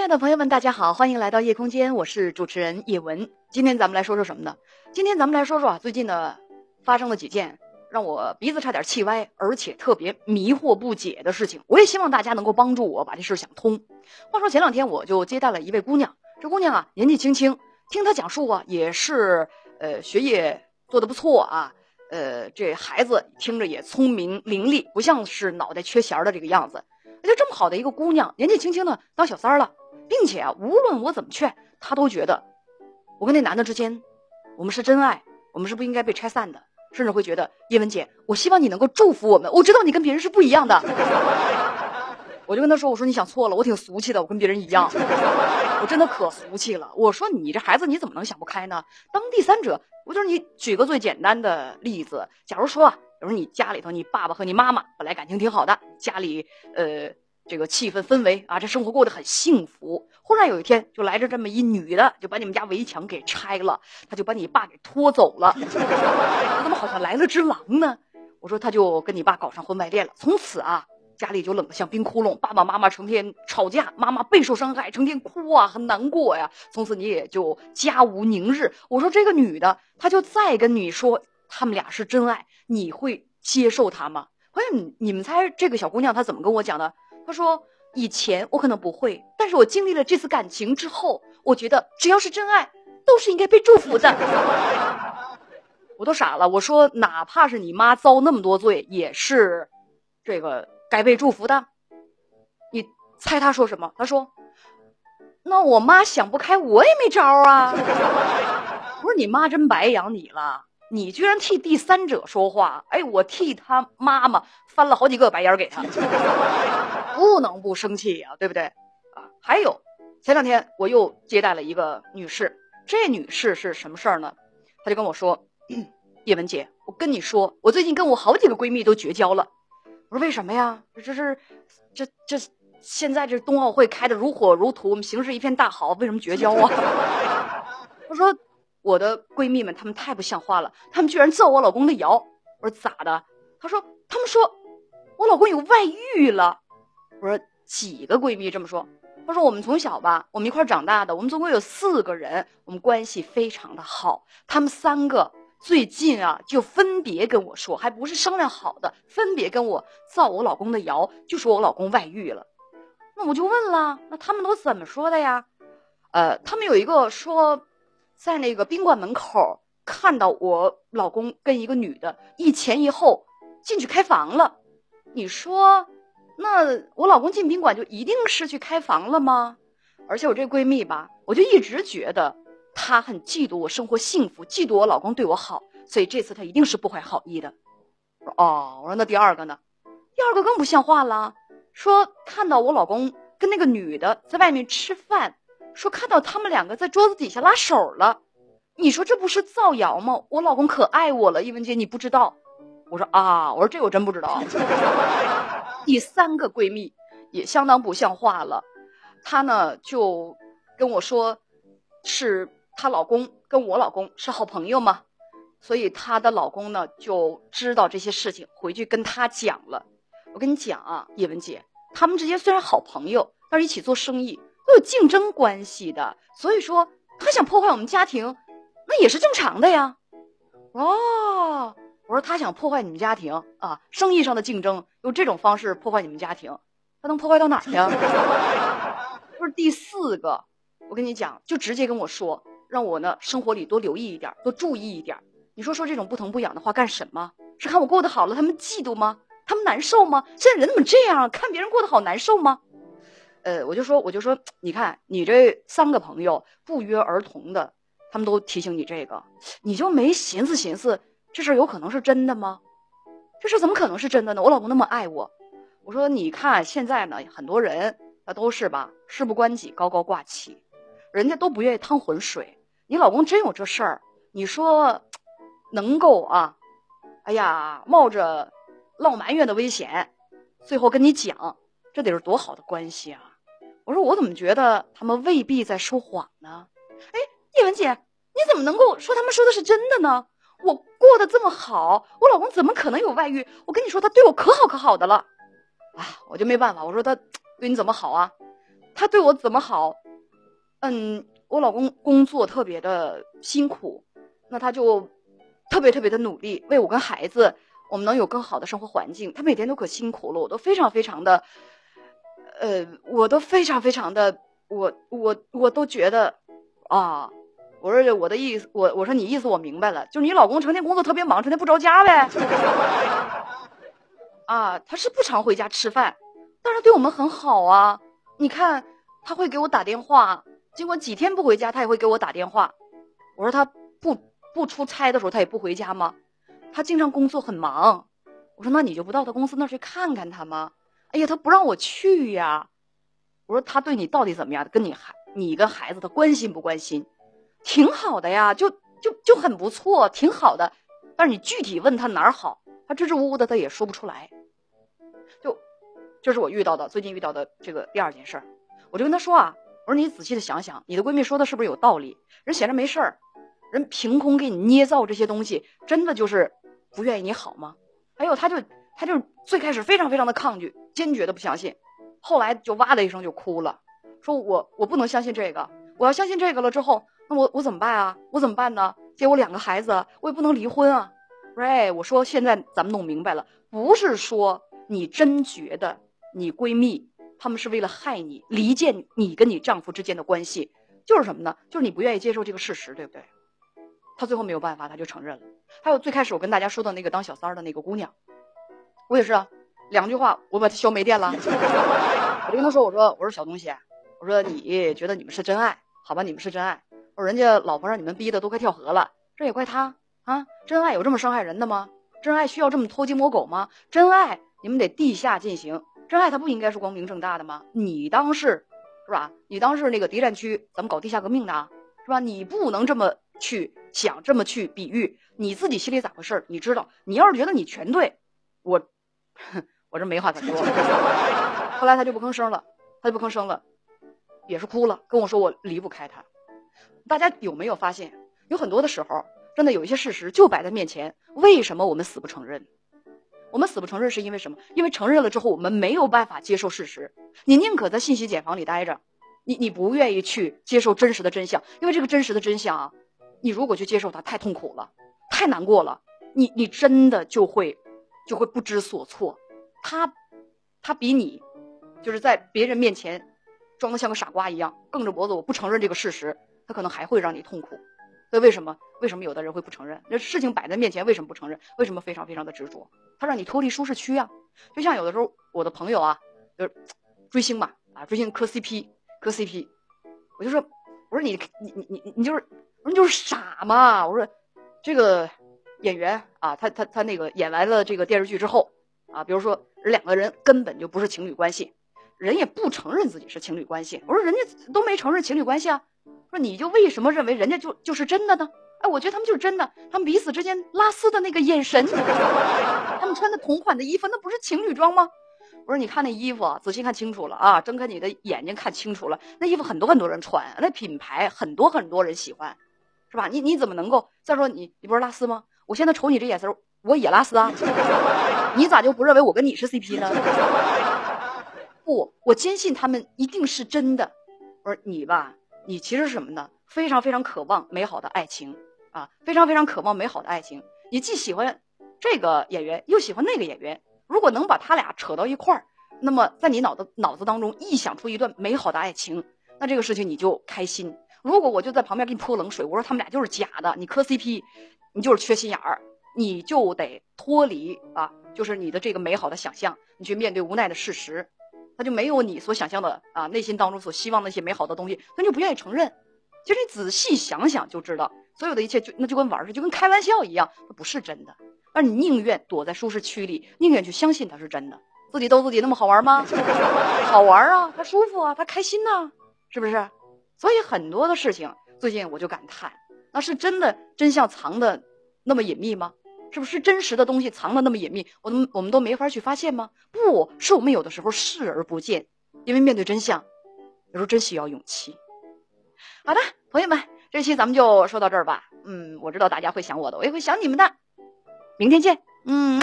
亲爱的朋友们，大家好，欢迎来到夜空间，我是主持人叶文。今天咱们来说说什么呢？今天咱们来说说啊，最近呢发生了几件让我鼻子差点气歪，而且特别迷惑不解的事情。我也希望大家能够帮助我把这事想通。话说前两天我就接待了一位姑娘，这姑娘啊年纪轻轻，听她讲述啊也是呃学业做得不错啊，呃这孩子听着也聪明伶俐，不像是脑袋缺弦的这个样子。就这么好的一个姑娘，年纪轻轻的当小三了。并且啊，无论我怎么劝，他都觉得我跟那男的之间，我们是真爱，我们是不应该被拆散的，甚至会觉得叶文姐，我希望你能够祝福我们。我知道你跟别人是不一样的，我就跟他说，我说你想错了，我挺俗气的，我跟别人一样，我真的可俗气了。我说你这孩子你怎么能想不开呢？当第三者，我就是你举个最简单的例子，假如说啊，比如你家里头，你爸爸和你妈妈本来感情挺好的，家里呃。这个气氛氛围啊，这生活过得很幸福。忽然有一天，就来着这么一女的，就把你们家围墙给拆了，他就把你爸给拖走了。怎么好像来了只狼呢？我说他就跟你爸搞上婚外恋了，从此啊，家里就冷得像冰窟窿，爸爸妈妈成天吵架，妈妈备受伤害，成天哭啊，很难过呀。从此你也就家无宁日。我说这个女的，她就再跟你说他们俩是真爱，你会接受她吗？哎你们猜这个小姑娘她怎么跟我讲的？他说：“以前我可能不会，但是我经历了这次感情之后，我觉得只要是真爱，都是应该被祝福的。”我都傻了。我说：“哪怕是你妈遭那么多罪，也是这个该被祝福的。”你猜他说什么？他说：“那我妈想不开，我也没招啊。”我说：“你妈真白养你了。”你居然替第三者说话，哎，我替他妈妈翻了好几个白眼给他，不能不生气呀，对不对？啊，还有，前两天我又接待了一个女士，这女士是什么事儿呢？她就跟我说，叶文姐，我跟你说，我最近跟我好几个闺蜜都绝交了。我说为什么呀？这是，这这现在这冬奥会开的如火如荼，我们形势一片大好，为什么绝交啊？她说。我的闺蜜们，她们太不像话了，她们居然造我老公的谣。我说咋的？她说她们说我老公有外遇了。我说几个闺蜜这么说？她说我们从小吧，我们一块长大的，我们总共有四个人，我们关系非常的好。她们三个最近啊，就分别跟我说，还不是商量好的，分别跟我造我老公的谣，就说我老公外遇了。那我就问了，那他们都怎么说的呀？呃，他们有一个说。在那个宾馆门口看到我老公跟一个女的一前一后进去开房了，你说，那我老公进宾馆就一定是去开房了吗？而且我这闺蜜吧，我就一直觉得她很嫉妒我生活幸福，嫉妒我老公对我好，所以这次她一定是不怀好意的。哦，我说那第二个呢？第二个更不像话了，说看到我老公跟那个女的在外面吃饭。说看到他们两个在桌子底下拉手了，你说这不是造谣吗？我老公可爱我了，一文姐你不知道？我说啊，我说这我真不知道。第三个闺蜜也相当不像话了，她呢就跟我说，是她老公跟我老公是好朋友嘛，所以她的老公呢就知道这些事情，回去跟她讲了。我跟你讲啊，叶文姐，他们之间虽然好朋友，但是一起做生意。有竞争关系的，所以说他想破坏我们家庭，那也是正常的呀。哦，我说他想破坏你们家庭啊，生意上的竞争用这种方式破坏你们家庭，他能破坏到哪去？不是第四个，我跟你讲，就直接跟我说，让我呢生活里多留意一点，多注意一点。你说说这种不疼不痒的话干什么？是看我过得好了，他们嫉妒吗？他们难受吗？现在人怎么这样？看别人过得好难受吗？呃，我就说，我就说，你看你这三个朋友不约而同的，他们都提醒你这个，你就没寻思寻思，这事有可能是真的吗？这事怎么可能是真的呢？我老公那么爱我，我说你看现在呢，很多人那都是吧，事不关己高高挂起，人家都不愿意趟浑水。你老公真有这事儿，你说能够啊？哎呀，冒着落埋怨的危险，最后跟你讲，这得是多好的关系啊！我说我怎么觉得他们未必在说谎呢？哎，叶文姐，你怎么能够说他们说的是真的呢？我过得这么好，我老公怎么可能有外遇？我跟你说，他对我可好可好的了。啊，我就没办法，我说他对你怎么好啊？他对我怎么好？嗯，我老公工作特别的辛苦，那他就特别特别的努力，为我跟孩子，我们能有更好的生活环境。他每天都可辛苦了，我都非常非常的，呃，我都非常非常的，我我我都觉得啊，我说我的意思，我我说你意思我明白了，就是你老公成天工作特别忙，成天不着家呗。啊，他是不常回家吃饭，但是对我们很好啊。你看，他会给我打电话，尽管几天不回家，他也会给我打电话。我说他不不出差的时候，他也不回家吗？他经常工作很忙。我说那你就不到他公司那儿去看看他吗？哎呀，他不让我去呀。我说他对你到底怎么样？跟你孩你跟孩子他关心不关心？挺好的呀，就就就很不错，挺好的。但是你具体问他哪儿好，他支支吾吾的，他也说不出来。就，这是我遇到的最近遇到的这个第二件事儿，我就跟他说啊，我说你仔细的想想，你的闺蜜说的是不是有道理？人闲着没事儿，人凭空给你捏造这些东西，真的就是不愿意你好吗？还有，他就他就最开始非常非常的抗拒，坚决的不相信，后来就哇的一声就哭了，说我我不能相信这个，我要相信这个了之后，那我我怎么办啊？我怎么办呢？结果两个孩子，我也不能离婚啊。我说现在咱们弄明白了，不是说。你真觉得你闺蜜他们是为了害你离间你跟你丈夫之间的关系，就是什么呢？就是你不愿意接受这个事实，对不对？他最后没有办法，他就承认了。还有最开始我跟大家说的那个当小三儿的那个姑娘，我也是啊，两句话我把她消没电了。我就跟他说，我说我说小东西，我说你觉得你们是真爱，好吧，你们是真爱。我说人家老婆让你们逼的都快跳河了，这也怪他啊！真爱有这么伤害人的吗？真爱需要这么偷鸡摸狗吗？真爱。你们得地下进行真爱，他不应该是光明正大的吗？你当是，是吧？你当是那个敌占区，咱们搞地下革命的，是吧？你不能这么去想，这么去比喻，你自己心里咋回事？你知道？你要是觉得你全对，我，我这没话可说。后来他就不吭声了，他就不吭声了，也是哭了，跟我说我离不开他。大家有没有发现，有很多的时候，真的有一些事实就摆在面前，为什么我们死不承认？我们死不承认是因为什么？因为承认了之后，我们没有办法接受事实。你宁可在信息茧房里待着，你你不愿意去接受真实的真相，因为这个真实的真相啊，你如果去接受它，太痛苦了，太难过了，你你真的就会就会不知所措。他他比你就是在别人面前装的像个傻瓜一样，梗着脖子我不承认这个事实，他可能还会让你痛苦。所以为什么？为什么有的人会不承认？那事情摆在面前，为什么不承认？为什么非常非常的执着？他让你脱离舒适区啊！就像有的时候，我的朋友啊，就是 追星嘛，啊，追星磕 CP，磕 CP，我就说，我说你你你你你就是，我说你就是傻嘛！我说这个演员啊，他他他那个演完了这个电视剧之后啊，比如说两个人根本就不是情侣关系，人也不承认自己是情侣关系。我说人家都没承认情侣关系啊。说你就为什么认为人家就就是真的呢？哎，我觉得他们就是真的，他们彼此之间拉丝的那个眼神，他们穿的同款的衣服，那不是情侣装吗？我说你看那衣服，仔细看清楚了啊，睁开你的眼睛看清楚了，那衣服很多很多人穿，那品牌很多很多人喜欢，是吧？你你怎么能够再说你你不是拉丝吗？我现在瞅你这眼神，我也拉丝啊，你咋就不认为我跟你是 CP 呢？不，我坚信他们一定是真的。我说你吧。你其实是什么呢？非常非常渴望美好的爱情啊，非常非常渴望美好的爱情。你既喜欢这个演员，又喜欢那个演员。如果能把他俩扯到一块儿，那么在你脑子脑子当中臆想出一段美好的爱情，那这个事情你就开心。如果我就在旁边给你泼冷水，我说他们俩就是假的，你磕 CP，你就是缺心眼儿，你就得脱离啊，就是你的这个美好的想象，你去面对无奈的事实。他就没有你所想象的啊，内心当中所希望那些美好的东西，他就不愿意承认。其实你仔细想想就知道，所有的一切就那就跟玩儿似的，就跟开玩笑一样，它不是真的。而你宁愿躲在舒适区里，宁愿去相信它是真的。自己逗自己那么好玩吗？好玩啊，他舒服啊，他开心呐，是不是？所以很多的事情，最近我就感叹，那是真的真相藏的那么隐秘吗？是不是真实的东西藏的那么隐秘，我们我们都没法去发现吗？不是我们有的时候视而不见，因为面对真相，有时候真需要勇气。好的，朋友们，这期咱们就说到这儿吧。嗯，我知道大家会想我的，我也会想你们的。明天见。嗯。